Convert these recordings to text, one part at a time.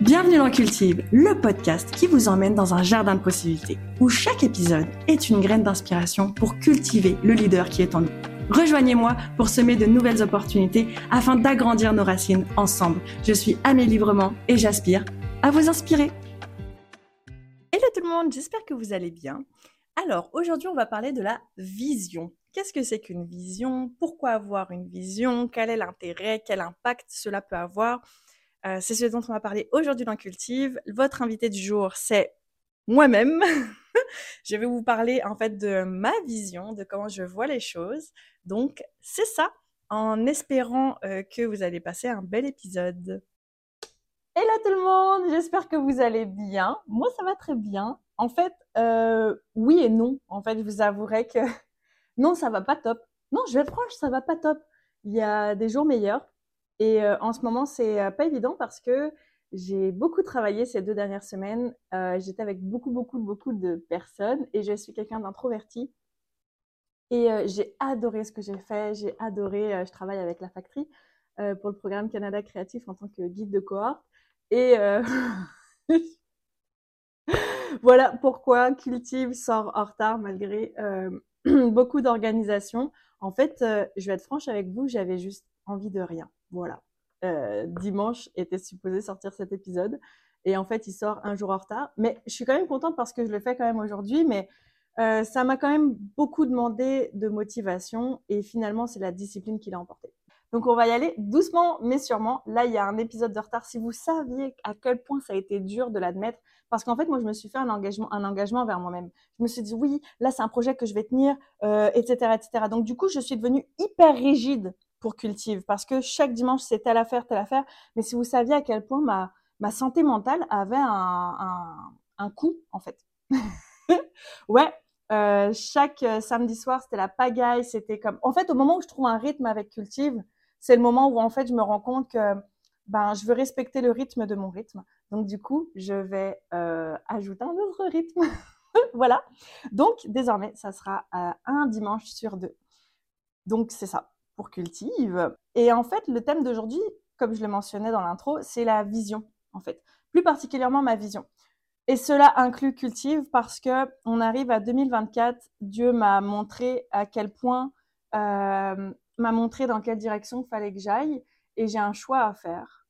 Bienvenue dans Cultive, le podcast qui vous emmène dans un jardin de possibilités, où chaque épisode est une graine d'inspiration pour cultiver le leader qui est en nous. Rejoignez-moi pour semer de nouvelles opportunités afin d'agrandir nos racines ensemble. Je suis Amélie Librement et j'aspire à vous inspirer. Hello tout le monde, j'espère que vous allez bien. Alors aujourd'hui on va parler de la vision. Qu'est-ce que c'est qu'une vision? Pourquoi avoir une vision? Quel est l'intérêt? Quel impact cela peut avoir? Euh, C'est ce dont on va parler aujourd'hui dans Cultive. Votre invité du jour, c'est moi-même. je vais vous parler en fait de ma vision, de comment je vois les choses. Donc c'est ça, en espérant euh, que vous allez passer un bel épisode. Hello tout le monde, j'espère que vous allez bien. Moi ça va très bien. En fait, euh, oui et non. En fait, je vous avouerai que non, ça va pas top. Non, je vais être franche, ça va pas top. Il y a des jours meilleurs. Et euh, en ce moment, c'est euh, pas évident parce que j'ai beaucoup travaillé ces deux dernières semaines. Euh, J'étais avec beaucoup, beaucoup, beaucoup de personnes et je suis quelqu'un d'introverti. Et euh, j'ai adoré ce que j'ai fait. J'ai adoré, je travaille avec la Factory pour le programme Canada Créatif en tant que guide de cohorte. Et voilà pourquoi Cultive sort en retard malgré beaucoup d'organisation. En fait, je vais être franche avec vous, j'avais juste envie de rien. Voilà. Euh, dimanche était supposé sortir cet épisode et en fait, il sort un jour en retard. Mais je suis quand même contente parce que je le fais quand même aujourd'hui. Mais euh, ça m'a quand même beaucoup demandé de motivation et finalement, c'est la discipline qui l'a emporté. Donc on va y aller doucement mais sûrement. Là, il y a un épisode de retard. Si vous saviez à quel point ça a été dur de l'admettre, parce qu'en fait, moi, je me suis fait un engagement, un engagement vers moi-même. Je me suis dit, oui, là, c'est un projet que je vais tenir, euh, etc., etc. Donc du coup, je suis devenue hyper rigide pour Cultive, parce que chaque dimanche, c'est telle affaire, telle affaire. Mais si vous saviez à quel point ma, santé mentale avait un, coût, en fait. ouais, euh, chaque euh, samedi soir, c'était la pagaille, c'était comme... En fait, au moment où je trouve un rythme avec Cultive, c'est le moment où en fait je me rends compte que ben je veux respecter le rythme de mon rythme. Donc du coup, je vais euh, ajouter un autre rythme. voilà. Donc désormais, ça sera un dimanche sur deux. Donc c'est ça pour cultive. Et en fait, le thème d'aujourd'hui, comme je le mentionnais dans l'intro, c'est la vision en fait. Plus particulièrement ma vision. Et cela inclut cultive parce que on arrive à 2024. Dieu m'a montré à quel point euh, m'a montré dans quelle direction fallait que j'aille et j'ai un choix à faire.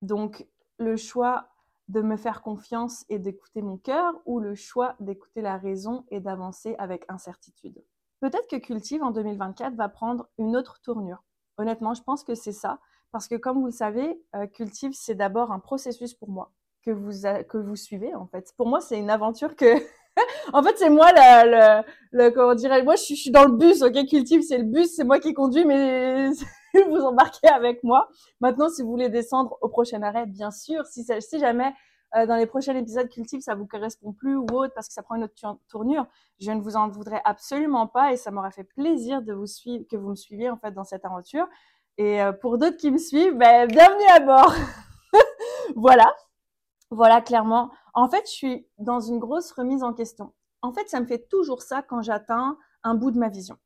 Donc, le choix de me faire confiance et d'écouter mon cœur ou le choix d'écouter la raison et d'avancer avec incertitude. Peut-être que Cultive en 2024 va prendre une autre tournure. Honnêtement, je pense que c'est ça. Parce que comme vous le savez, euh, Cultive, c'est d'abord un processus pour moi que vous, que vous suivez en fait. Pour moi, c'est une aventure que en fait, c'est moi le, le, comment dirais moi, je suis, je suis dans le bus, ok, cultive, c'est le bus, c'est moi qui conduis, mais vous embarquez avec moi. Maintenant, si vous voulez descendre au prochain arrêt, bien sûr, si, si jamais euh, dans les prochains épisodes cultive, ça vous correspond plus ou autre parce que ça prend une autre tournure, je ne vous en voudrais absolument pas et ça m'aurait fait plaisir de vous suivre, que vous me suiviez en fait dans cette aventure. Et euh, pour d'autres qui me suivent, ben, bienvenue à bord. voilà. Voilà, clairement. En fait, je suis dans une grosse remise en question. En fait, ça me fait toujours ça quand j'atteins un bout de ma vision.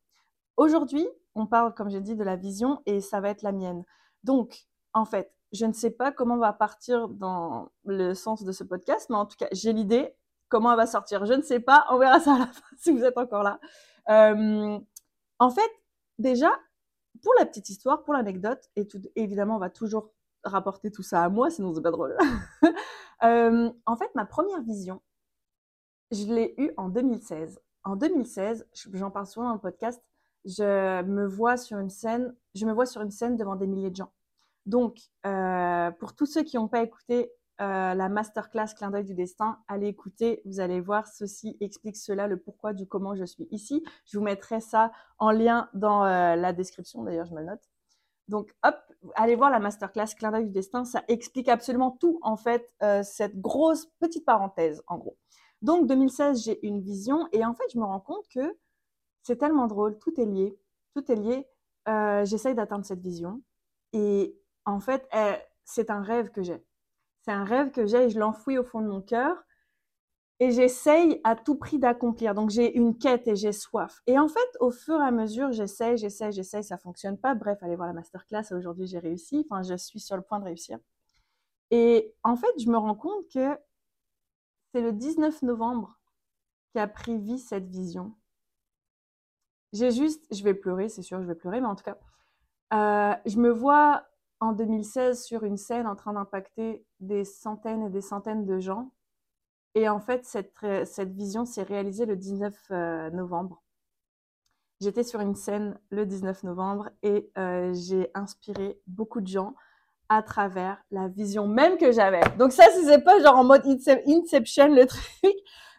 Aujourd'hui, on parle, comme j'ai dit, de la vision et ça va être la mienne. Donc, en fait, je ne sais pas comment va partir dans le sens de ce podcast, mais en tout cas, j'ai l'idée. Comment elle va sortir, je ne sais pas. On verra ça à la fin si vous êtes encore là. Euh, en fait, déjà, pour la petite histoire, pour l'anecdote, et évidemment, on va toujours rapporter tout ça à moi, sinon c'est pas drôle. euh, en fait, ma première vision, je l'ai eue en 2016. En 2016, j'en parle souvent dans le podcast, je me vois sur une scène, je me vois sur une scène devant des milliers de gens. Donc, euh, pour tous ceux qui n'ont pas écouté euh, la masterclass Clin d'œil du destin, allez écouter, vous allez voir, ceci explique cela, le pourquoi du comment je suis ici. Je vous mettrai ça en lien dans euh, la description, d'ailleurs, je me le note. Donc, hop, allez voir la masterclass Clin d'œil du destin, ça explique absolument tout, en fait, cette grosse petite parenthèse, en gros. Donc, 2016, j'ai une vision et en fait, je me rends compte que c'est tellement drôle, tout est lié, tout est lié. J'essaye d'atteindre cette vision et en fait, euh, c'est un rêve que j'ai. C'est un rêve que j'ai et je l'enfouis au fond de mon cœur et j'essaye à tout prix d'accomplir. Donc j'ai une quête et j'ai soif. Et en fait, au fur et à mesure, j'essaye, j'essaye, j'essaye, ça fonctionne pas. Bref, allez voir la masterclass. Aujourd'hui, j'ai réussi. Enfin, je suis sur le point de réussir. Et en fait, je me rends compte que c'est le 19 novembre qui a pris vie cette vision. J'ai juste, je vais pleurer, c'est sûr, je vais pleurer, mais en tout cas, euh, je me vois en 2016 sur une scène en train d'impacter des centaines et des centaines de gens. Et en fait, cette, cette vision s'est réalisée le 19 euh, novembre. J'étais sur une scène le 19 novembre et euh, j'ai inspiré beaucoup de gens à travers la vision même que j'avais. Donc ça, c'est pas genre en mode Inception le truc.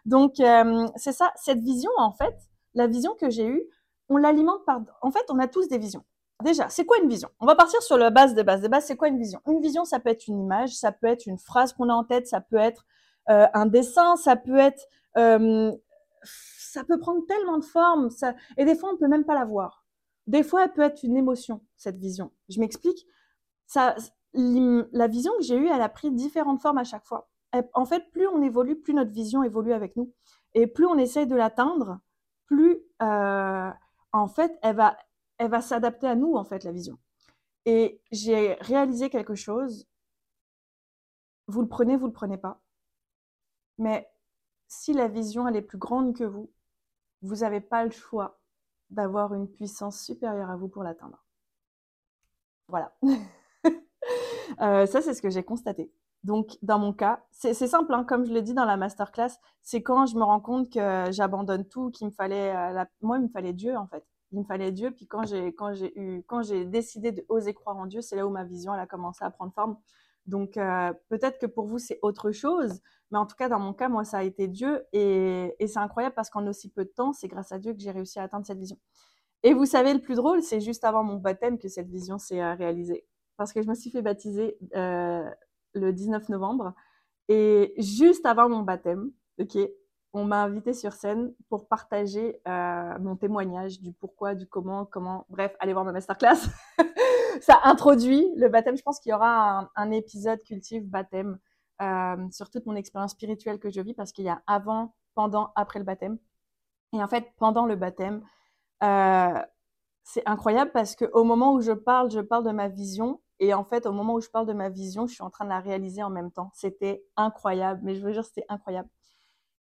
Donc euh, c'est ça, cette vision en fait, la vision que j'ai eue, on l'alimente par. En fait, on a tous des visions. Déjà, c'est quoi une vision? On va partir sur la base des bases. Des bases, c'est quoi une vision? Une vision, ça peut être une image, ça peut être une phrase qu'on a en tête, ça peut être euh, un dessin, ça peut être, ça peut prendre tellement de formes. Et des fois, on peut même pas la voir. Des fois, elle peut être une émotion cette vision. Je m'explique. La vision que j'ai eue, elle a pris différentes formes à chaque fois. En fait, plus on évolue, plus notre vision évolue avec nous. Et plus on essaye de l'atteindre, plus, euh, en fait, elle va, elle va s'adapter à nous, en fait, la vision. Et j'ai réalisé quelque chose. Vous le prenez, vous le prenez pas. Mais si la vision, elle est plus grande que vous, vous n'avez pas le choix d'avoir une puissance supérieure à vous pour l'atteindre. Voilà. Euh, ça, c'est ce que j'ai constaté. Donc, dans mon cas, c'est simple, hein, comme je l'ai dit dans la masterclass, c'est quand je me rends compte que j'abandonne tout, qu'il me fallait, euh, moi, il me fallait Dieu en fait. Il me fallait Dieu. Puis quand j'ai quand j'ai eu quand j'ai décidé de oser croire en Dieu, c'est là où ma vision a commencé à prendre forme. Donc euh, peut-être que pour vous c'est autre chose, mais en tout cas dans mon cas moi ça a été Dieu et, c'est incroyable parce qu'en aussi peu de temps c'est grâce à Dieu que j'ai réussi à atteindre cette vision. Et vous savez le plus drôle, c'est juste avant mon baptême que cette vision s'est réalisée parce que je me suis fait baptiser euh, le 19 novembre. Et juste avant mon baptême, ok, on m'a invité sur scène pour partager euh, mon témoignage du pourquoi, du comment, comment. Bref, allez voir ma masterclass. Ça introduit le baptême. Je pense qu'il y aura un, épisode cultive baptême euh, sur toute mon expérience spirituelle que je vis parce qu'il y a avant, pendant, après le baptême. Et en fait, pendant le baptême, c'est incroyable parce qu'au moment où je parle, je parle de ma vision et en fait, au moment où je parle de ma vision, je suis en train de la réaliser en même temps. C'était incroyable, mais je veux dire, c'était incroyable.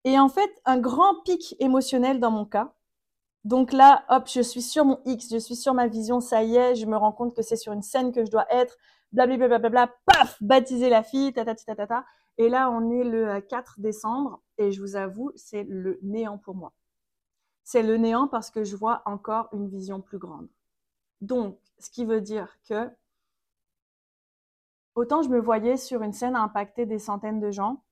Et en fait, un grand pic émotionnel dans mon cas. Donc là, hop, je suis sur mon X, je suis sur ma vision, ça y est, je me rends compte que c'est sur une scène que je dois être, blablabla, bla, paf, baptiser la fille, ta, ta, ta, ta, ta. Et là, on est le 4 décembre, et je vous avoue, c'est le néant pour moi. C'est le néant parce que je vois encore une vision plus grande. Donc, ce qui veut dire que Autant je me voyais sur une scène à impacter des centaines de gens,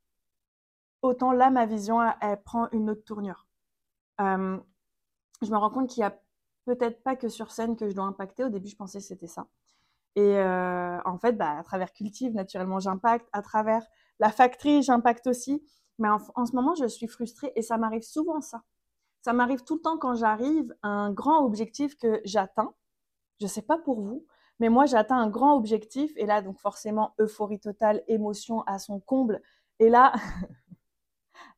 autant là, ma vision, elle, prend une autre tournure. Euh, je me rends compte qu'il n'y a peut-être pas que sur scène que je dois impacter. Au début, je pensais que c'était ça. Et euh, en fait, bah, à travers Cultive, naturellement, j'impacte. À travers la factory, j'impacte aussi. Mais en, ce moment, je suis frustrée et ça m'arrive souvent ça. Ça m'arrive tout le temps quand j'arrive à un grand objectif que j'atteins. Je ne sais pas pour vous, mais moi, j'atteins un grand objectif et là, donc forcément, euphorie totale, émotion à son comble. Et là,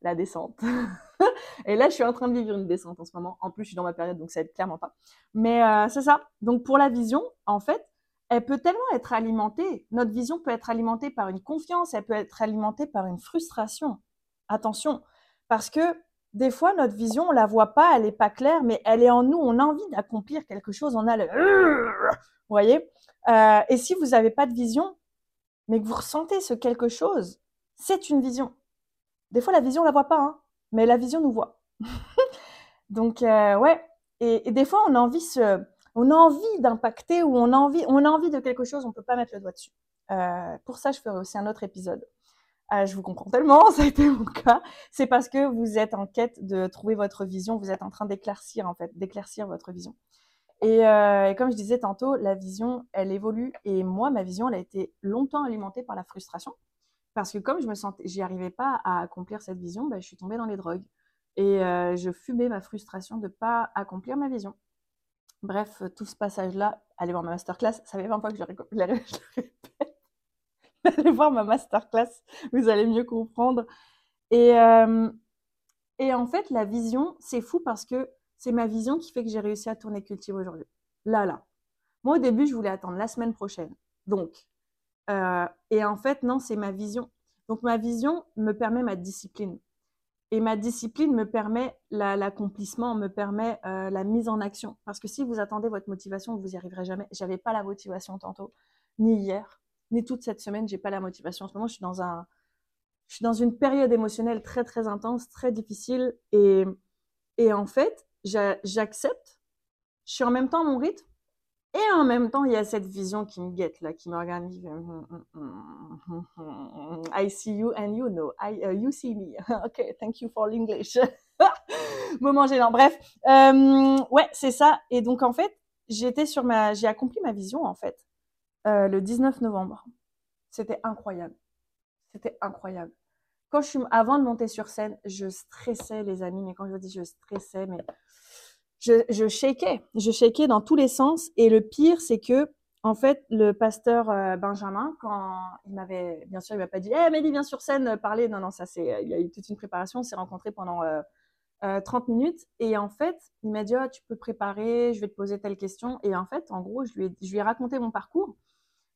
la descente. et là, je suis en train de vivre une descente en ce moment. En plus, je suis dans ma période, donc ça aide clairement pas. Mais euh, c'est ça. Donc pour la vision, en fait, elle peut tellement être alimentée. Notre vision peut être alimentée par une confiance, elle peut être alimentée par une frustration. Attention, parce que des fois, notre vision, on la voit pas, elle est pas claire, mais elle est en nous. On a envie d'accomplir quelque chose. On a le, vous voyez? Euh, et si vous n'avez pas de vision, mais que vous ressentez ce quelque chose, c'est une vision. Des fois, la vision, on la voit pas, hein, mais la vision nous voit. Donc, euh, ouais. Et, des fois, on a envie on a envie d'impacter ou on a envie, on a envie de quelque chose, on peut pas mettre le doigt dessus. Euh, pour ça, je ferai aussi un autre épisode. Ah, je vous comprends tellement, ça a été mon cas. C'est parce que vous êtes en quête de trouver votre vision, vous êtes en train d'éclaircir en fait, d'éclaircir votre vision. Euh, et, comme je disais tantôt, la vision, elle évolue. Et moi, ma vision, elle a été longtemps alimentée par la frustration. Parce que comme je me sentais, j'y arrivais pas à accomplir cette vision, ben, je suis tombée dans les drogues. Et euh, je fumais ma frustration de pas accomplir ma vision. Bref, tout ce passage-là, allez voir ma masterclass, ça fait 20 fois que je le répète. allez voir ma masterclass, vous allez mieux comprendre. Et, euh, et en fait, la vision, c'est fou parce que c'est ma vision qui fait que j'ai réussi à tourner Cultive aujourd'hui. Là, là. Moi, au début, je voulais attendre la semaine prochaine. Donc, Euh, et en fait, non, c'est ma vision. Donc ma vision me permet ma discipline. Et ma discipline me permet l'accomplissement, me permet euh, la mise en action. Parce que si vous attendez votre motivation, vous n'y arriverez jamais. J'avais pas la motivation tantôt, ni hier, ni toute cette semaine, j'ai pas la motivation. En ce moment, je suis dans un, je suis dans une période émotionnelle très très intense, très difficile. Et, et en fait, j'accepte. Je suis en même temps à mon rythme. Et en même temps, il y a cette vision qui me guette, là, qui me regarde. I see you and you know. I, uh, you see me. ok, thank you for l'English. Moment gênant. Bref, euh, ouais, c'est ça. Et donc, en fait, j'étais sur ma, j'ai accompli ma vision, en fait, euh, le 19 novembre. C'était incroyable. C'était incroyable. Quand je suis, avant de monter sur scène, je stressais, les amis. Mais quand je vous dis je stressais, mais je, je shakeais, je shakeais dans tous les sens. Et le pire, c'est que, en fait, le pasteur euh, Benjamin, quand il m'avait, bien sûr, il m'a pas dit, eh, Mélie, viens sur scène euh, parler. Non, non, ça c'est, il y a eu toute une préparation. On s'est rencontrés pendant euh, 30 euh, minutes. Et en fait, il m'a dit, oh, tu peux préparer, je vais te poser telle question. Et en fait, en gros, je lui ai, je lui ai raconté mon parcours,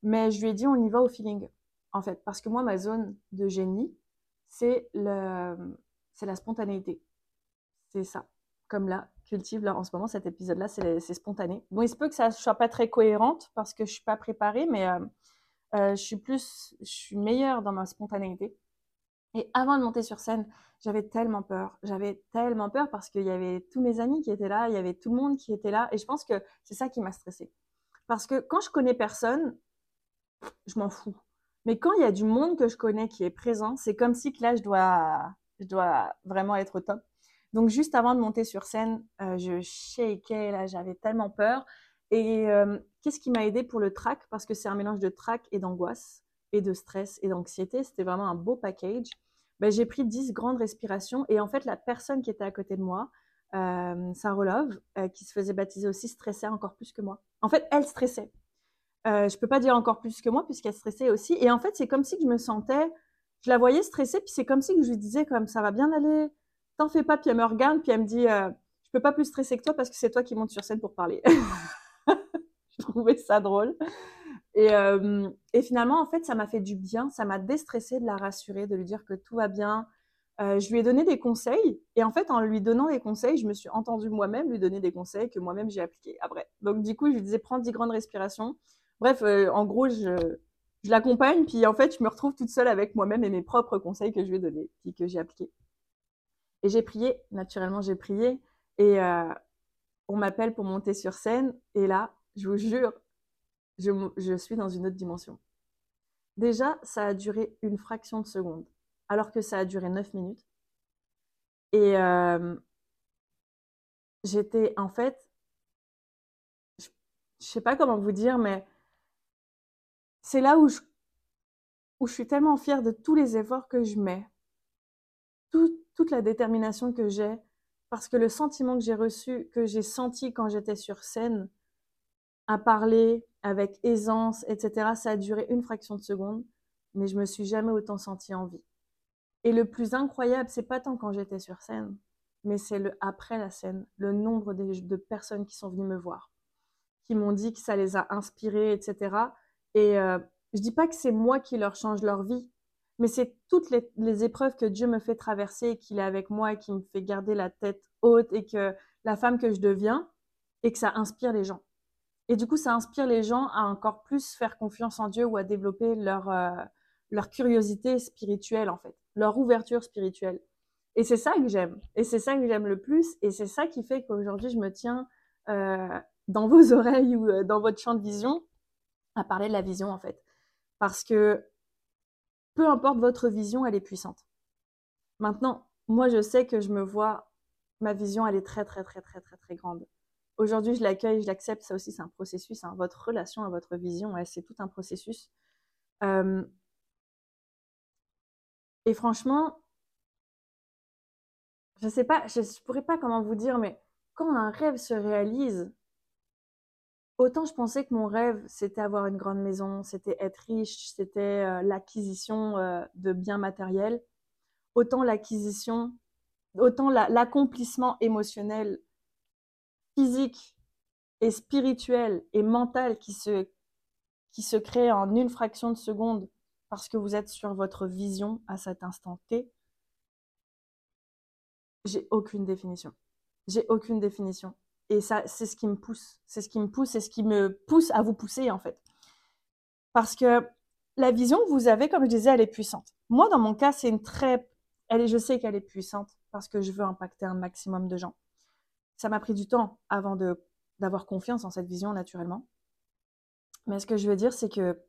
mais je lui ai dit, on y va au feeling. En fait, parce que moi, ma zone de génie, c'est le, c'est la spontanéité. C'est ça. Comme là, cultive là en ce moment, cet épisode-là, c'est spontané. Bon, il se peut que ça soit pas très cohérente parce que je suis pas préparée, mais euh, euh, je suis plus, je suis meilleure dans ma spontanéité. Et avant de monter sur scène, j'avais tellement peur. J'avais tellement peur parce qu'il y avait tous mes amis qui étaient là, il y avait tout le monde qui était là. Et je pense que c'est ça qui m'a stressée. Parce que quand je connais personne, je m'en fous. Mais quand il y a du monde que je connais qui est présent, c'est comme si que là, je dois, je dois vraiment être au top. Donc juste avant de monter sur scène, euh, je shakeais, là j'avais tellement peur. Et euh, qu'est-ce qui m'a aidé pour le track? Parce que c'est un mélange de track et d'angoisse et de stress et d'anxiété. C'était vraiment un beau package. Ben, j'ai pris 10 grandes respirations et en fait la personne qui était à côté de moi, euh, Sarah euh, qui se faisait baptiser aussi, stressait encore plus que moi. En fait, elle stressait. Euh, je peux pas dire encore plus que moi puisqu'elle stressait aussi. Et en fait, c'est comme si je me sentais, je la voyais stresser, puis c'est comme si je lui disais comme ça va bien aller, t'en fais pas, puis elle me regarde, puis elle me dit, euh, je peux pas plus stresser que toi parce que c'est toi qui montes sur scène pour parler. je trouvais ça drôle. Et, euh, et finalement, en fait, ça m'a fait du bien, ça m'a déstressé de la rassurer, de lui dire que tout va bien. Euh, je lui ai donné des conseils, et en fait, en lui donnant des conseils, je me suis entendue moi-même lui donner des conseils que moi-même j'ai appliqués après. Donc, du coup, je lui disais, prends 10 grandes respirations. Bref, euh, en gros, je, je l'accompagne, puis en fait, je me retrouve toute seule avec moi-même et mes propres conseils que je lui ai donnés, que j'ai appliqués. Et j'ai prié, naturellement j'ai prié, et euh, on m'appelle pour monter sur scène, et là, je vous jure, je, suis dans une autre dimension. Déjà, ça a duré une fraction de seconde, alors que ça a duré 9 minutes. Et euh, j'étais, en fait, je, je sais pas comment vous dire, mais c'est là où je suis tellement fière de tous les efforts que je mets toute la détermination que j'ai, parce que le sentiment que j'ai reçu, que j'ai senti quand j'étais sur scène, à parler avec aisance, etc., ça a duré une fraction de seconde, mais je me suis jamais autant sentie en vie. Et le plus incroyable, c'est pas tant quand j'étais sur scène, mais c'est le après la scène, le nombre de, personnes qui sont venues me voir, qui m'ont dit que ça les a inspirés, etc. Et euh, je dis pas que c'est moi qui leur change leur vie, mais c'est toutes les, épreuves que Dieu me fait traverser, qu'il est avec moi et qui me fait garder la tête haute et que la femme que je deviens et que ça inspire les gens. Et du coup, ça inspire les gens à encore plus faire confiance en Dieu ou à développer leur, euh, leur curiosité spirituelle, en fait, leur ouverture spirituelle. Et c'est ça que j'aime. Et c'est ça que j'aime le plus. Et c'est ça qui fait qu'aujourd'hui, je me tiens euh, dans vos oreilles ou euh, dans votre champ de vision à parler de la vision, en fait. Parce que peu importe votre vision, elle est puissante. Maintenant, moi, je sais que je me vois, ma vision, elle est très, très, très, très, très, très grande. Aujourd'hui, je l'accueille, je l'accepte. Ça aussi, c'est un processus. Hein. Votre relation à votre vision, c'est tout un processus. Euh... Et franchement, je sais pas, je, je pourrais pas comment vous dire, mais quand un rêve se réalise, Autant je pensais que mon rêve, c'était avoir une grande maison, c'était être riche, c'était euh, l'acquisition euh, de biens matériels. Autant l'acquisition, autant l'accomplissement émotionnel, physique et spirituel et mental qui se, qui se crée en une fraction de seconde parce que vous êtes sur votre vision à cet instant T, j'ai aucune définition. J'ai aucune définition. Et ça, c'est ce qui me pousse. C'est ce qui me pousse, c'est ce qui me pousse à vous pousser, en fait. Parce que la vision que vous avez, comme je disais, elle est puissante. Moi, dans mon cas, c'est une très... Elle est, je sais qu'elle est puissante parce que je veux impacter un maximum de gens. Ça m'a pris du temps avant d'avoir confiance en cette vision, naturellement. Mais ce que je veux dire, c'est que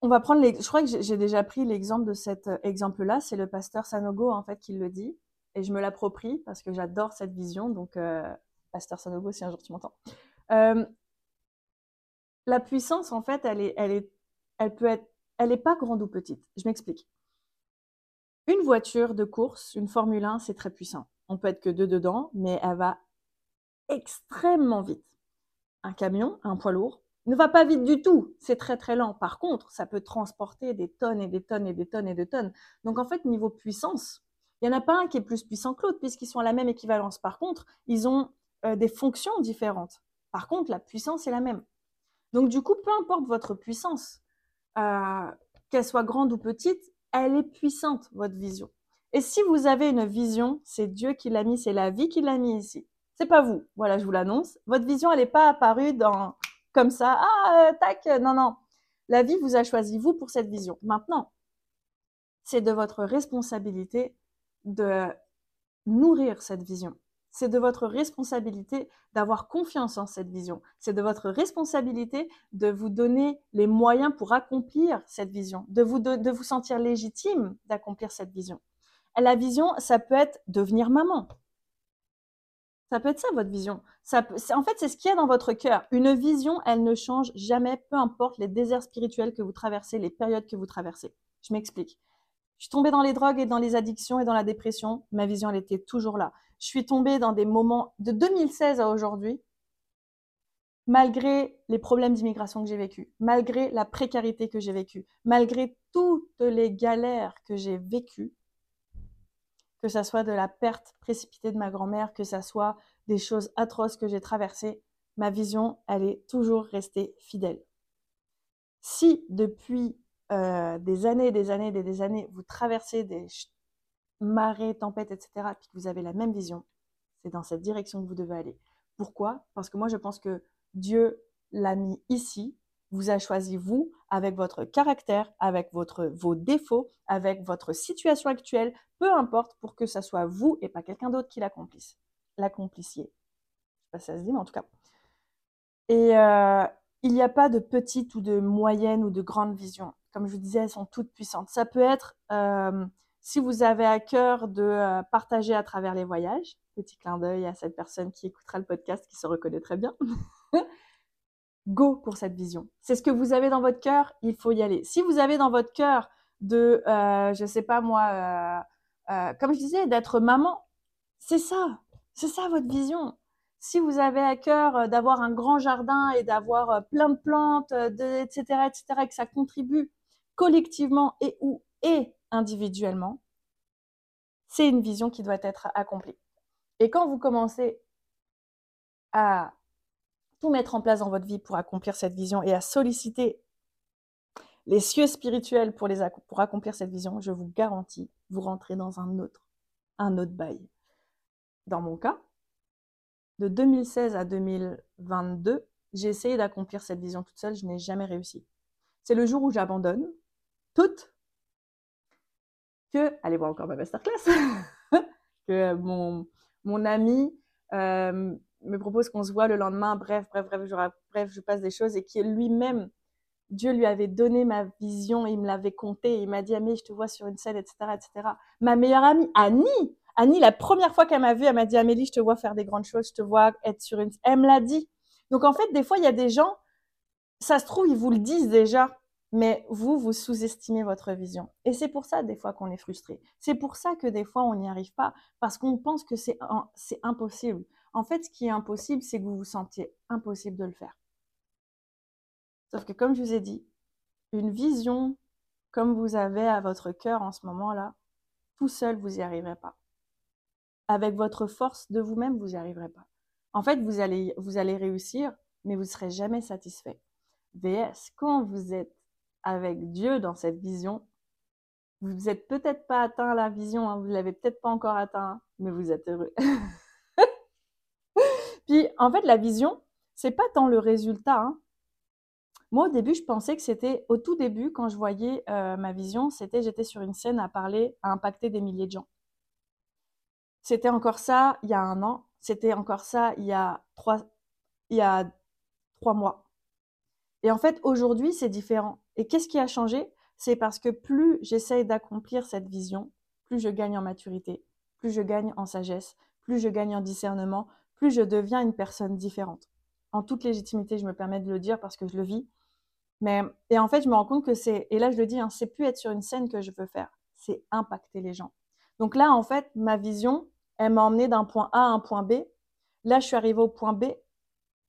on va prendre les... Je crois que j'ai déjà pris l'exemple de cet euh, exemple-là. C'est le pasteur Sanogo, en fait, qui le dit. Et je me l'approprie parce que j'adore cette vision. Donc, euh, pasteur Sanogo, si un jour tu m'entends. Euh, la puissance, en fait, elle, est, elle, est, elle peut être... Elle n'est pas grande ou petite. Je m'explique. Une voiture de course, une Formule 1, c'est très puissant. On peut être que deux dedans, mais elle va extrêmement vite. Un camion, un poids lourd, ne va pas vite du tout, c'est très très lent. Par contre, ça peut transporter des tonnes et des tonnes et des tonnes et des tonnes. Donc en fait, niveau puissance, il n'y en a pas un qui est plus puissant que l'autre puisqu'ils sont à la même équivalence. Par contre, ils ont euh, des fonctions différentes. Par contre, la puissance est la même. Donc du coup, peu importe votre puissance, euh, qu'elle soit grande ou petite, elle est puissante, votre vision. Et si vous avez une vision, c'est Dieu qui l'a mis, c'est la vie qui l'a mis ici. C'est pas vous. Voilà, je vous l'annonce. Votre vision, elle n'est pas apparue dans comme ça. Ah, euh, tac. Non, non. La vie vous a choisi, vous, pour cette vision. Maintenant, c'est de votre responsabilité de nourrir cette vision. C'est de votre responsabilité d'avoir confiance en cette vision. C'est de votre responsabilité de vous donner les moyens pour accomplir cette vision, de vous, de vous sentir légitime d'accomplir cette vision. La vision, ça peut être devenir maman. Ça peut être ça, votre vision. Ça en fait, c'est ce qu'il y a dans votre cœur. Une vision, elle ne change jamais, peu importe les déserts spirituels que vous traversez, les périodes que vous traversez. Je m'explique. Je suis tombée dans les drogues et dans les addictions et dans la dépression. Ma vision, elle était toujours là. Je suis tombée dans des moments de 2016 à aujourd'hui, malgré les problèmes d'immigration que j'ai vécus, malgré la précarité que j'ai vécue, malgré toutes les galères que j'ai vécues, que ça soit de la perte précipitée de ma grand-mère, que ça soit des choses atroces que j'ai traversées, ma vision, elle est toujours restée fidèle. Si depuis euh, des années, des années, des, des années, vous traversez des marées, tempêtes, etc., puis que vous avez la même vision, c'est dans cette direction que vous devez aller. Pourquoi? Parce que moi, je pense que Dieu l'a mis ici vous a choisi vous avec votre caractère, avec votre, vos défauts, avec votre situation actuelle, peu importe, pour que ça soit vous et pas quelqu'un d'autre qui l'accomplisse. L'accomplissiez. Je sais pas si ça se dit, mais en tout cas. Et euh, il n'y a pas de petite ou de moyenne ou de grande vision. Comme je vous disais, elles sont toutes puissantes. Ça peut être, euh, si vous avez à cœur de euh, partager à travers les voyages, petit clin d'œil à cette personne qui écoutera le podcast, qui se reconnaît très bien. go pour cette vision. C'est ce que vous avez dans votre cœur, il faut y aller. Si vous avez dans votre cœur de, euh, je sais pas moi, comme je disais, d'être maman, c'est ça, c'est ça votre vision. Si vous avez à cœur d'avoir un grand jardin et d'avoir plein de plantes, etc., etc., et que ça contribue collectivement et ou et individuellement, c'est une vision qui doit être accomplie. Et quand vous commencez à tout mettre en place dans votre vie pour accomplir cette vision et à solliciter les cieux spirituels pour, les, pour accomplir cette vision, je vous garantis, vous rentrez dans un autre, un autre bail. Dans mon cas, de 2016 à 2022, j'ai essayé d'accomplir cette vision toute seule, je n'ai jamais réussi. C'est le jour où j'abandonne que, allez voir encore ma masterclass, que mon, mon ami euh, me propose qu'on se voit le lendemain, bref, bref, bref, je, passe des choses et qui lui-même, Dieu lui avait donné ma vision, il me l'avait compté, il m'a dit, Amé, je te vois sur une scène, etc., etc. Ma meilleure amie, Annie, Annie, la première fois qu'elle m'a vue, elle m'a dit, Amélie, je te vois faire des grandes choses, je te vois être sur une, elle me l'a dit. Donc en fait, des fois, il y a des gens, ça se trouve, ils vous le disent déjà, mais vous, vous sous-estimez votre vision. Et c'est pour ça, des fois, qu'on est frustré. C'est pour ça que des fois, on n'y arrive pas, parce qu'on pense que c'est impossible. En fait, ce qui est impossible, c'est que vous vous sentiez impossible de le faire. Sauf que comme je vous ai dit, une vision comme vous avez à votre cœur en ce moment-là, tout seul, vous n'y arriverez pas. Avec votre force de vous-même, vous n'y arriverez pas. En fait, vous allez, vous allez réussir, mais vous ne serez jamais satisfait. VS, quand vous êtes avec Dieu dans cette vision, vous n'êtes peut-être pas atteint la vision, hein, vous l'avez peut-être pas encore atteint, mais vous êtes heureux. Puis en fait, la vision, c'est pas tant le résultat. Hein. Moi, au début, je pensais que c'était, au tout début, quand je voyais euh, ma vision, c'était j'étais sur une scène à parler, à impacter des milliers de gens. C'était encore ça il y a un an, c'était encore ça il y a trois, il y a trois mois. Et en fait, aujourd'hui, c'est différent. Et qu'est-ce qui a changé? C'est parce que plus j'essaye d'accomplir cette vision, plus je gagne en maturité, plus je gagne en sagesse, plus je gagne en discernement, plus je deviens une personne différente. En toute légitimité, je me permets de le dire parce que je le vis. Mais, et en fait, je me rends compte que c'est, et là je le dis, hein, c'est plus être sur une scène que je veux faire, c'est impacter les gens. Donc là, en fait, ma vision, elle m'a emmené d'un point A à un point B. Là, je suis arrivée au point B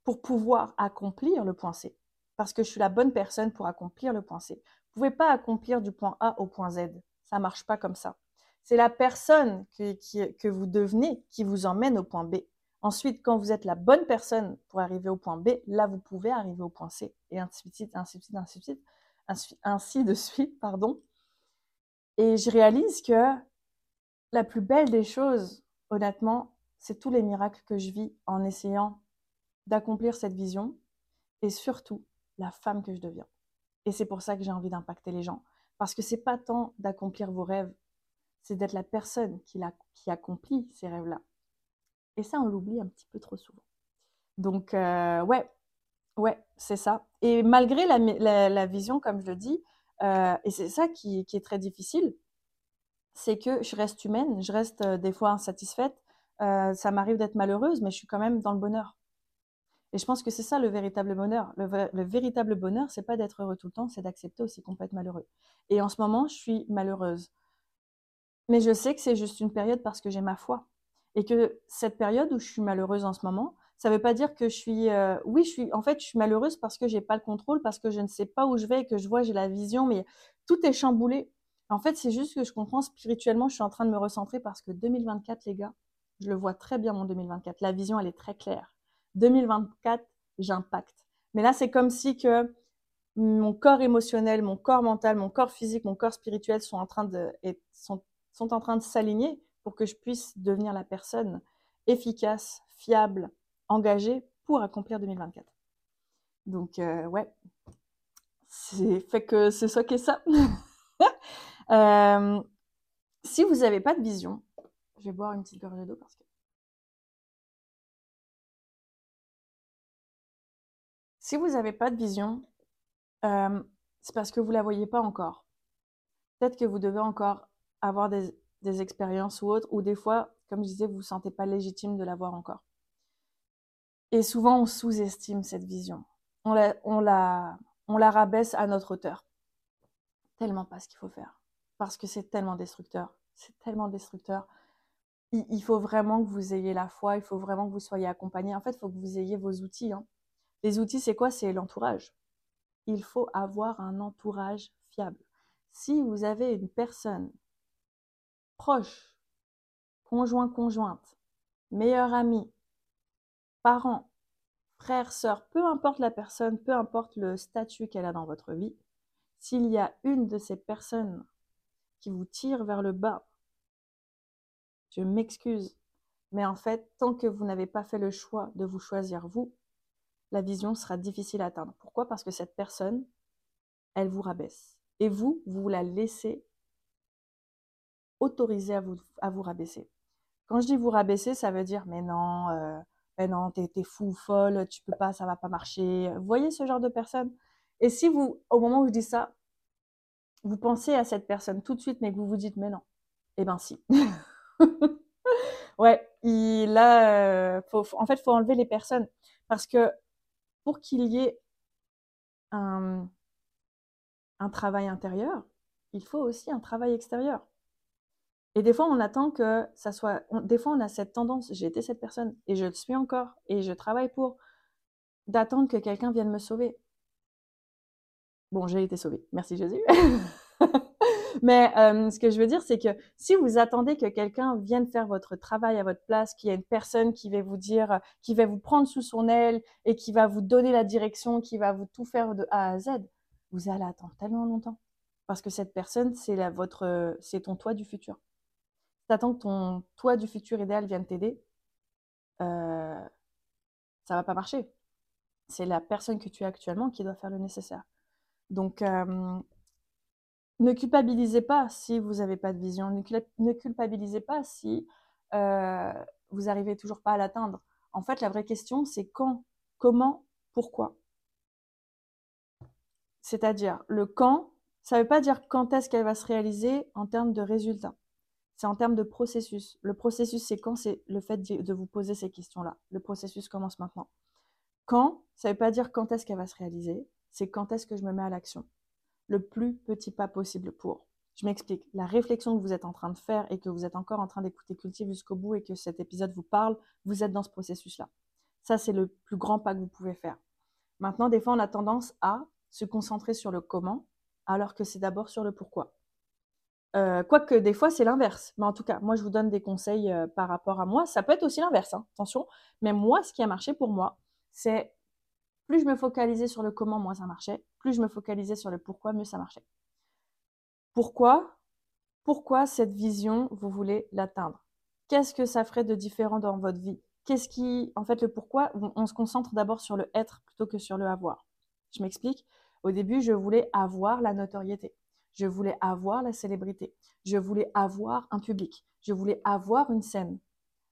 pour pouvoir accomplir le point C parce que je suis la bonne personne pour accomplir le point C. Vous ne pouvez pas accomplir du point A au point Z. Ça ne marche pas comme ça. C'est la personne que, vous devenez qui vous emmène au point B. Ensuite, quand vous êtes la bonne personne pour arriver au point B, là, vous pouvez arriver au point C. Et ainsi de suite, ainsi de suite, ainsi de suite, ainsi de suite, pardon. Et je réalise que la plus belle des choses, honnêtement, c'est tous les miracles que je vis en essayant d'accomplir cette vision. Et surtout, la femme que je deviens. Et c'est pour ça que j'ai envie d'impacter les gens. Parce que c'est pas tant d'accomplir vos rêves, c'est d'être la personne qui, qui accomplit ces rêves-là. Et ça, on l'oublie un petit peu trop souvent. Donc, euh, ouais, ouais, c'est ça. Et malgré la, vision, comme je le dis, euh, et c'est ça qui, est très difficile, c'est que je reste humaine, je reste euh, des fois insatisfaite. ça m'arrive d'être malheureuse, mais je suis quand même dans le bonheur. Et je pense que c'est ça le véritable bonheur. Le, véritable bonheur, c'est pas d'être heureux tout le temps, c'est d'accepter aussi qu'on peut être malheureux. Et en ce moment, je suis malheureuse. Mais je sais que c'est juste une période parce que j'ai ma foi. Et que cette période où je suis malheureuse en ce moment, ça ne veut pas dire que je suis. Euh, oui, je suis. En fait, je suis malheureuse parce que j'ai pas le contrôle, parce que je ne sais pas où je vais, que je vois, j'ai la vision, mais tout est chamboulé. En fait, c'est juste que je comprends spirituellement, je suis en train de me recentrer parce que 2024, les gars, je le vois très bien mon 2024. La vision, elle est très claire. 2024, j'impacte. Mais là, c'est comme si que mon corps émotionnel, mon corps mental, mon corps physique, mon corps spirituel sont en train de, sont, sont en train de s'aligner pour que je puisse devenir la personne efficace, fiable, engagée pour accomplir 2024. Donc, euh, ouais, c'est fait que c'est ça qui ça. Euh, si vous n'avez pas de vision, je vais boire une petite gorgée d'eau parce que Si vous n'avez pas de vision, euh, c'est parce que vous ne la voyez pas encore. Peut-être que vous devez encore avoir des, expériences ou autres, ou des fois, comme je disais, vous ne vous sentez pas légitime de l'avoir encore. Et souvent, on sous-estime cette vision. On la, rabaisse à notre hauteur. Tellement pas ce qu'il faut faire. Parce que c'est tellement destructeur. C'est tellement destructeur. Il, il, faut vraiment que vous ayez la foi, il faut vraiment que vous soyez accompagné. En fait, il faut que vous ayez vos outils. Hein. Les outils, c'est quoi? C'est l'entourage. Il faut avoir un entourage fiable. Si vous avez une personne proche, conjoint, conjointe, meilleur ami, parent, frère, sœur, peu importe la personne, peu importe le statut qu'elle a dans votre vie, s'il y a une de ces personnes qui vous tire vers le bas, je m'excuse, mais en fait, tant que vous n'avez pas fait le choix de vous choisir vous, la vision sera difficile à atteindre. Pourquoi? Parce que cette personne, elle vous rabaisse. Et vous, vous la laissez autoriser à vous, à vous rabaisser. Quand je dis vous rabaisser, ça veut dire mais non, euh, mais non, t'es, fou, folle, tu peux pas, ça va pas marcher. Vous voyez ce genre de personne? Et si vous, au moment où je dis ça, vous pensez à cette personne tout de suite, mais que vous vous dites mais non, eh ben si. ouais, il, là, euh, en fait, faut enlever les personnes parce que pour qu'il y ait un, travail intérieur, il faut aussi un travail extérieur. Et des fois, on attend que ça soit. des fois, on a cette tendance, j'ai été cette personne, et je le suis encore, et je travaille pour, d'attendre que quelqu'un vienne me sauver. Bon, j'ai été sauvée. Merci Jésus. Mais euh, ce que je veux dire, c'est que si vous attendez que quelqu'un vienne faire votre travail à votre place, qu'il y ait une personne qui va vous dire, qui va vous prendre sous son aile et qui va vous donner la direction, qui va vous tout faire de A à Z, vous allez attendre tellement longtemps. Parce que cette personne, c'est votre, c'est ton toit du futur. Si attends que ton toit du futur idéal vienne t'aider, euh, ça va pas marcher. C'est la personne que tu es actuellement qui doit faire le nécessaire. Donc, euh, ne culpabilisez pas si vous n'avez pas de vision. Ne, culpabilisez pas si euh, vous n'arrivez toujours pas à l'atteindre. En fait, la vraie question, c'est quand, comment, pourquoi. C'est-à-dire, le quand, ça ne veut pas dire quand est-ce qu'elle va se réaliser en termes de résultats. C'est en termes de processus. Le processus, c'est quand c'est le fait de vous poser ces questions-là. Le processus commence maintenant. Quand, ça ne veut pas dire quand est-ce qu'elle va se réaliser, c'est quand est-ce que je me mets à l'action le plus petit pas possible pour. Je m'explique. La réflexion que vous êtes en train de faire et que vous êtes encore en train d'écouter Cultive jusqu'au bout et que cet épisode vous parle, vous êtes dans ce processus-là. Ça, c'est le plus grand pas que vous pouvez faire. Maintenant, des fois, on a tendance à se concentrer sur le comment, alors que c'est d'abord sur le pourquoi. Euh, quoique des fois, c'est l'inverse. Mais en tout cas, moi, je vous donne des conseils euh, par rapport à moi. Ça peut être aussi l'inverse, hein, attention. Mais moi, ce qui a marché pour moi, c'est plus je me focalisais sur le comment, moins ça marchait. Plus je me focalisais sur le pourquoi, mieux ça marchait. Pourquoi? Pourquoi cette vision, vous voulez l'atteindre? Qu'est-ce que ça ferait de différent dans votre vie? Qu'est-ce qui, en fait, le pourquoi, on se concentre d'abord sur le être plutôt que sur le avoir. Je m'explique. Au début, je voulais avoir la notoriété. Je voulais avoir la célébrité. Je voulais avoir un public. Je voulais avoir une scène.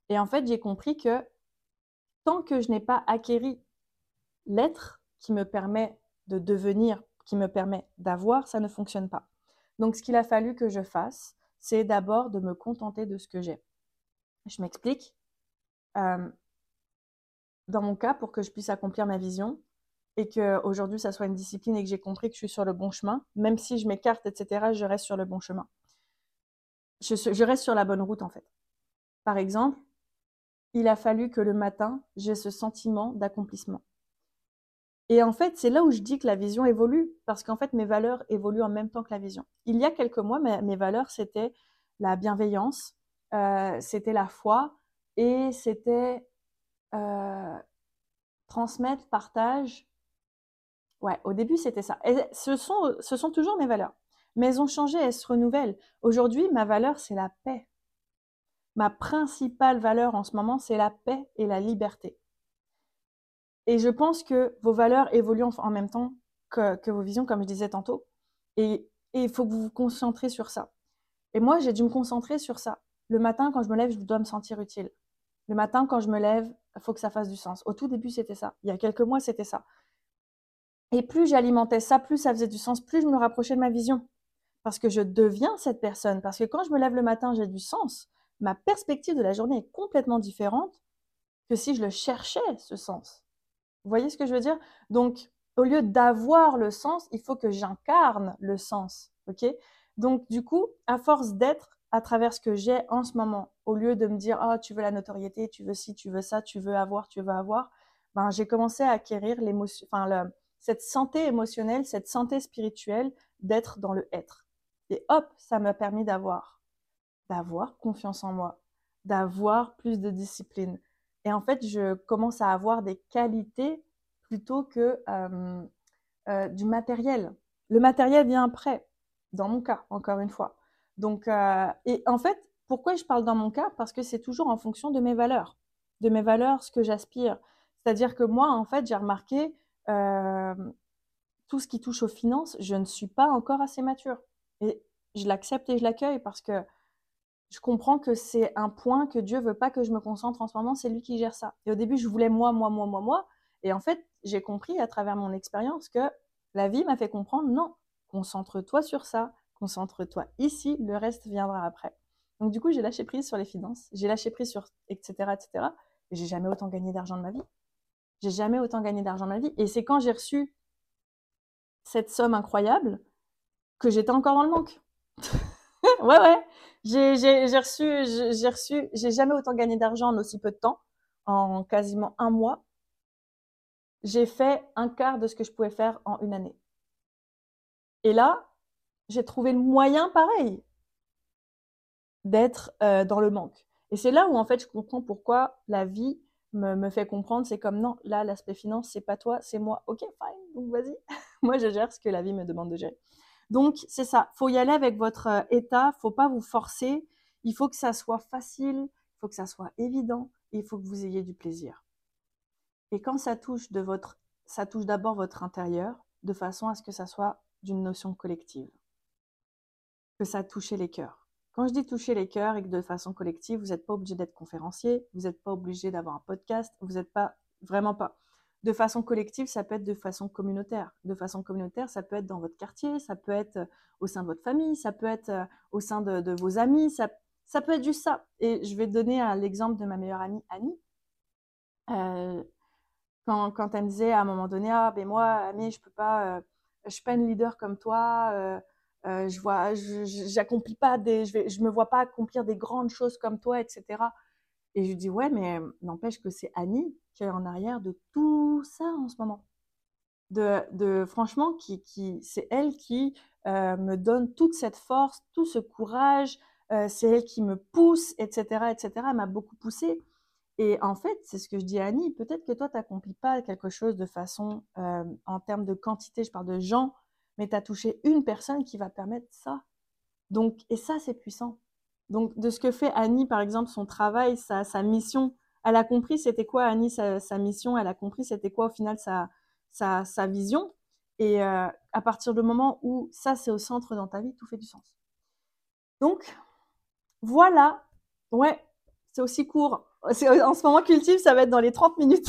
Et en fait, j'ai compris que tant que je n'ai pas acquéri l'être qui me permet de devenir, qui me permet d'avoir, ça ne fonctionne pas. Donc ce qu'il a fallu que je fasse, c'est d'abord de me contenter de ce que j'ai. Je m'explique. Euh, dans mon cas, pour que je puisse accomplir ma vision et que aujourd'hui ça soit une discipline et que j'ai compris que je suis sur le bon chemin, même si je m'écarte, etc., je reste sur le bon chemin. je reste sur la bonne route en fait. Par exemple, il a fallu que le matin, j'ai ce sentiment d'accomplissement. Et en fait, c'est là où je dis que la vision évolue, parce qu'en fait, mes valeurs évoluent en même temps que la vision. Il y a quelques mois, mes, valeurs, c'était la bienveillance, euh, c'était la foi, et c'était euh, transmettre, partage. Ouais, au début, c'était ça. Et ce sont, ce sont toujours mes valeurs. Mais elles ont changé, elles se renouvellent. Aujourd'hui, ma valeur, c'est la paix. Ma principale valeur en ce moment, c'est la paix et la liberté. Et je pense que vos valeurs évoluent en même temps que, vos visions, comme je disais tantôt. Et il faut que vous vous concentrez sur ça. Et moi, j'ai dû me concentrer sur ça. Le matin, quand je me lève, je dois me sentir utile. Le matin, quand je me lève, il faut que ça fasse du sens. Au tout début, c'était ça. Il y a quelques mois, c'était ça. Et plus j'alimentais ça, plus ça faisait du sens, plus je me rapprochais de ma vision. Parce que je deviens cette personne. Parce que quand je me lève le matin, j'ai du sens. Ma perspective de la journée est complètement différente que si je le cherchais, ce sens. Vous voyez ce que je veux dire? Donc, au lieu d'avoir le sens, il faut que j'incarne le sens. OK? Donc, du coup, à force d'être à travers ce que j'ai en ce moment, au lieu de me dire, oh, tu veux la notoriété, tu veux ci, tu veux ça, tu veux avoir, tu veux avoir, ben, j'ai commencé à acquérir cette santé émotionnelle, cette santé spirituelle d'être dans le être. Et hop, ça m'a permis d'avoir, d'avoir confiance en moi, d'avoir plus de discipline, et en fait, je commence à avoir des qualités plutôt que euh, euh, du matériel. Le matériel vient après, dans mon cas, encore une fois. Donc, euh, et en fait, pourquoi je parle dans mon cas? Parce que c'est toujours en fonction de mes valeurs, de mes valeurs, ce que j'aspire. C'est-à-dire que moi, en fait, j'ai remarqué tout ce qui touche aux finances, je ne suis pas encore assez mature. Et je l'accepte et je l'accueille parce que je comprends que c'est un point que Dieu veut pas que je me concentre en ce moment, c'est lui qui gère ça. Et au début, je voulais moi, moi, moi, moi, moi. Et en fait, j'ai compris à travers mon expérience que la vie m'a fait comprendre, non, concentre-toi sur ça, concentre-toi ici, le reste viendra après. Donc du coup, j'ai lâché prise sur les finances, j'ai lâché prise sur etc. etc. Et j'ai jamais autant gagné d'argent de ma vie. J'ai jamais autant gagné d'argent de ma vie. Et c'est quand j'ai reçu cette somme incroyable que j'étais encore dans le manque. ouais, ouais. J'ai reçu, j'ai reçu, j'ai jamais autant gagné d'argent en aussi peu de temps, en quasiment un mois. J'ai fait un quart de ce que je pouvais faire en une année. Et là, j'ai trouvé le moyen pareil d'être euh, dans le manque. Et c'est là où en fait je comprends pourquoi la vie me, me fait comprendre, c'est comme non, là l'aspect finance c'est pas toi, c'est moi. Ok, fine, donc vas-y. moi je gère ce que la vie me demande de gérer. Donc c'est ça, faut y aller avec votre euh, état, faut pas vous forcer, il faut que ça soit facile, il faut que ça soit évident, il faut que vous ayez du plaisir. Et quand ça touche de votre, ça touche d'abord votre intérieur, de façon à ce que ça soit d'une notion collective, que ça touche les cœurs. Quand je dis toucher les cœurs et que de façon collective, vous n'êtes pas obligé d'être conférencier, vous n'êtes pas obligé d'avoir un podcast, vous n'êtes pas vraiment pas. De façon collective, ça peut être de façon communautaire. De façon communautaire, ça peut être dans votre quartier, ça peut être euh, au sein de votre famille, ça peut être euh, au sein de, vos amis, ça, peut être juste ça. Et je vais donner l'exemple de ma meilleure amie, Annie. Euh, quand, elle me disait à un moment donné, ah ben moi, Annie, je peux pas, euh, je suis pas une leader comme toi, je vois, pas je me vois pas accomplir des grandes choses comme toi, etc. Et je lui dis ouais, mais n'empêche que c'est Annie qui est en arrière de tout ça en ce moment. De, franchement, qui, qui, c'est elle qui me donne toute cette force, tout ce courage, c'est elle qui me pousse, etc., etc. Elle m'a beaucoup poussée. Et en fait, c'est ce que je dis à Annie, peut-être que toi, tu n'accomplis pas quelque chose de façon, en termes de quantité, je parle de gens, mais tu as touché une personne qui va permettre ça. Donc, et ça, c'est puissant. Donc, de ce que fait Annie, par exemple, son travail, sa, sa mission, elle a compris c'était quoi, Annie, sa, sa, mission, elle a compris c'était quoi, au final, sa, sa, sa vision. Et euh, à partir du moment où ça, c'est au centre dans ta vie, tout fait du sens. Donc, voilà. Ouais, c'est aussi court. En ce moment, Cultive, ça va être dans les 30 minutes.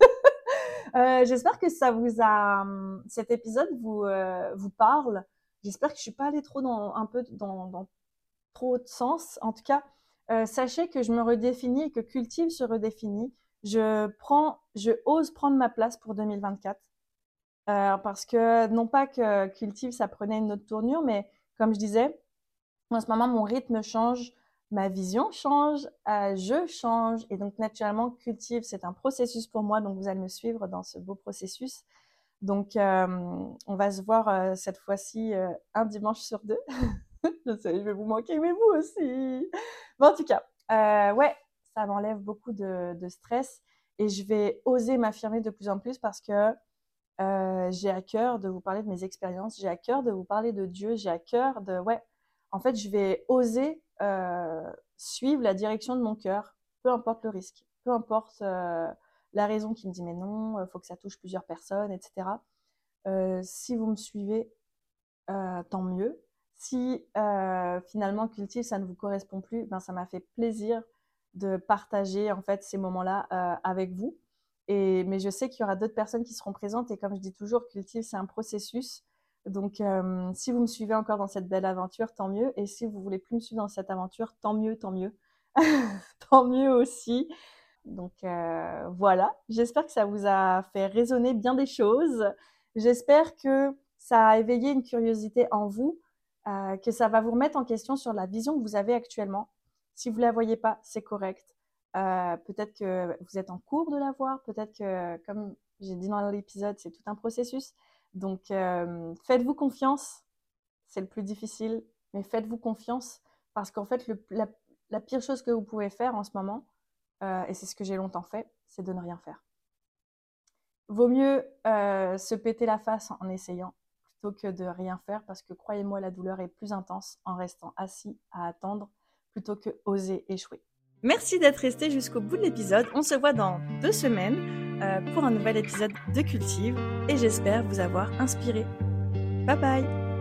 euh, J'espère que ça vous a, cet épisode vous, euh, vous parle. J'espère que je suis pas allée trop dans, un peu dans, dans de sens. En tout cas, euh, sachez que je me redéfinis et que Cultive se redéfinit. Je prends, je ose prendre ma place pour 2024. Euh, parce que non pas que Cultive, ça prenait une autre tournure, mais comme je disais, en ce moment, mon rythme change, ma vision change, euh, je change. Et donc, naturellement, Cultive, c'est un processus pour moi. Donc, vous allez me suivre dans ce beau processus. Donc, on va se voir cette fois-ci un dimanche sur deux. je sais, je vais vous manquer, mais vous aussi. En tout cas, euh, ouais, ça m'enlève beaucoup de, stress. Et je vais oser m'affirmer de plus en plus parce que j'ai à cœur de vous parler de mes expériences. J'ai à cœur de vous parler de Dieu. J'ai à cœur de, ouais, en fait, je vais oser euh, suivre la direction de mon cœur, peu importe le risque, peu importe euh, la raison qui me dit mais non, il faut que ça touche plusieurs personnes, etc. Euh, si vous me suivez, euh, tant mieux. Si euh, finalement cultive ça ne vous correspond plus, ben ça m'a fait plaisir de partager en fait ces moments-là euh, avec vous. Et mais je sais qu'il y aura d'autres personnes qui seront présentes et comme je dis toujours, cultive c'est un processus. Donc, euh, si vous me suivez encore dans cette belle aventure, tant mieux. Et si vous voulez plus me suivre dans cette aventure, tant mieux, tant mieux. tant mieux aussi. Donc, voilà. J'espère que ça vous a fait résonner bien des choses. J'espère que ça a éveillé une curiosité en vous, euh, que ça va vous remettre en question sur la vision que vous avez actuellement. Si vous ne la voyez pas, c'est correct. Euh, peut-être que vous êtes en cours de la voir, peut-être que, comme j'ai dit dans l'épisode, c'est tout un processus. Donc, euh, faites-vous confiance. C'est le plus difficile, mais faites-vous confiance parce qu'en fait, la, pire chose que vous pouvez faire en ce moment, et c'est ce que j'ai longtemps fait, c'est de ne rien faire. Vaut mieux se péter la face en essayant plutôt que de rien faire parce que croyez-moi, la douleur est plus intense en restant assis à attendre plutôt que oser échouer. Merci d'être resté jusqu'au bout de l'épisode. On se voit dans deux semaines euh, pour un nouvel épisode de Cultive et j'espère vous avoir inspiré. Bye bye